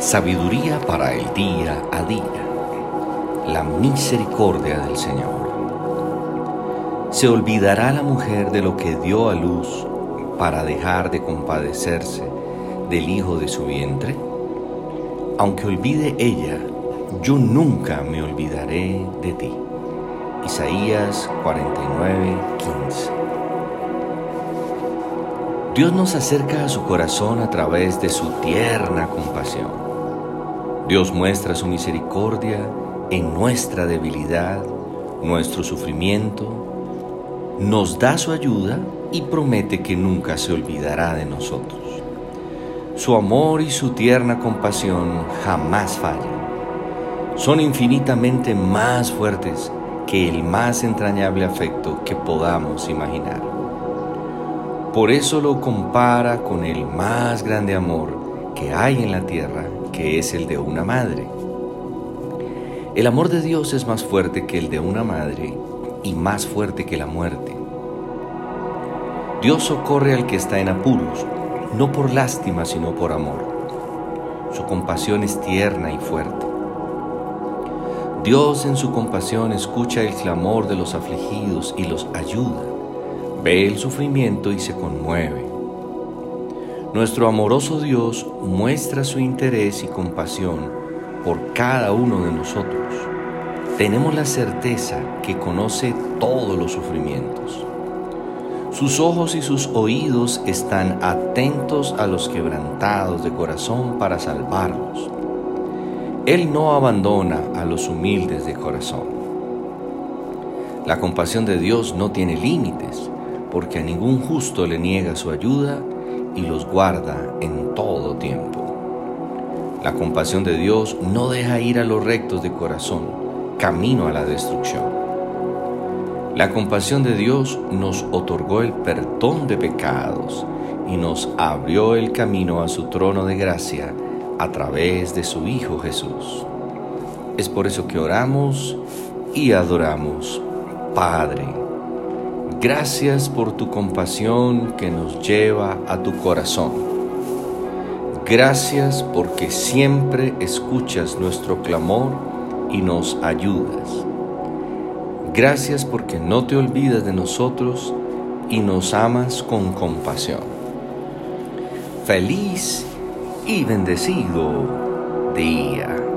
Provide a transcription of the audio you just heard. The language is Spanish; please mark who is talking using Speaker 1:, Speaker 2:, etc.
Speaker 1: Sabiduría para el día a día. La misericordia del Señor. ¿Se olvidará la mujer de lo que dio a luz para dejar de compadecerse del hijo de su vientre? Aunque olvide ella, yo nunca me olvidaré de ti. Isaías 49, 15. Dios nos acerca a su corazón a través de su tierna compasión. Dios muestra su misericordia en nuestra debilidad, nuestro sufrimiento, nos da su ayuda y promete que nunca se olvidará de nosotros. Su amor y su tierna compasión jamás fallan. Son infinitamente más fuertes que el más entrañable afecto que podamos imaginar. Por eso lo compara con el más grande amor que hay en la tierra que es el de una madre. El amor de Dios es más fuerte que el de una madre y más fuerte que la muerte. Dios socorre al que está en apuros, no por lástima, sino por amor. Su compasión es tierna y fuerte. Dios en su compasión escucha el clamor de los afligidos y los ayuda. Ve el sufrimiento y se conmueve. Nuestro amoroso Dios muestra su interés y compasión por cada uno de nosotros. Tenemos la certeza que conoce todos los sufrimientos. Sus ojos y sus oídos están atentos a los quebrantados de corazón para salvarlos. Él no abandona a los humildes de corazón. La compasión de Dios no tiene límites, porque a ningún justo le niega su ayuda y los guarda en todo tiempo. La compasión de Dios no deja ir a los rectos de corazón, camino a la destrucción. La compasión de Dios nos otorgó el perdón de pecados y nos abrió el camino a su trono de gracia a través de su Hijo Jesús. Es por eso que oramos y adoramos, Padre Gracias por tu compasión que nos lleva a tu corazón. Gracias porque siempre escuchas nuestro clamor y nos ayudas. Gracias porque no te olvidas de nosotros y nos amas con compasión. Feliz y bendecido día.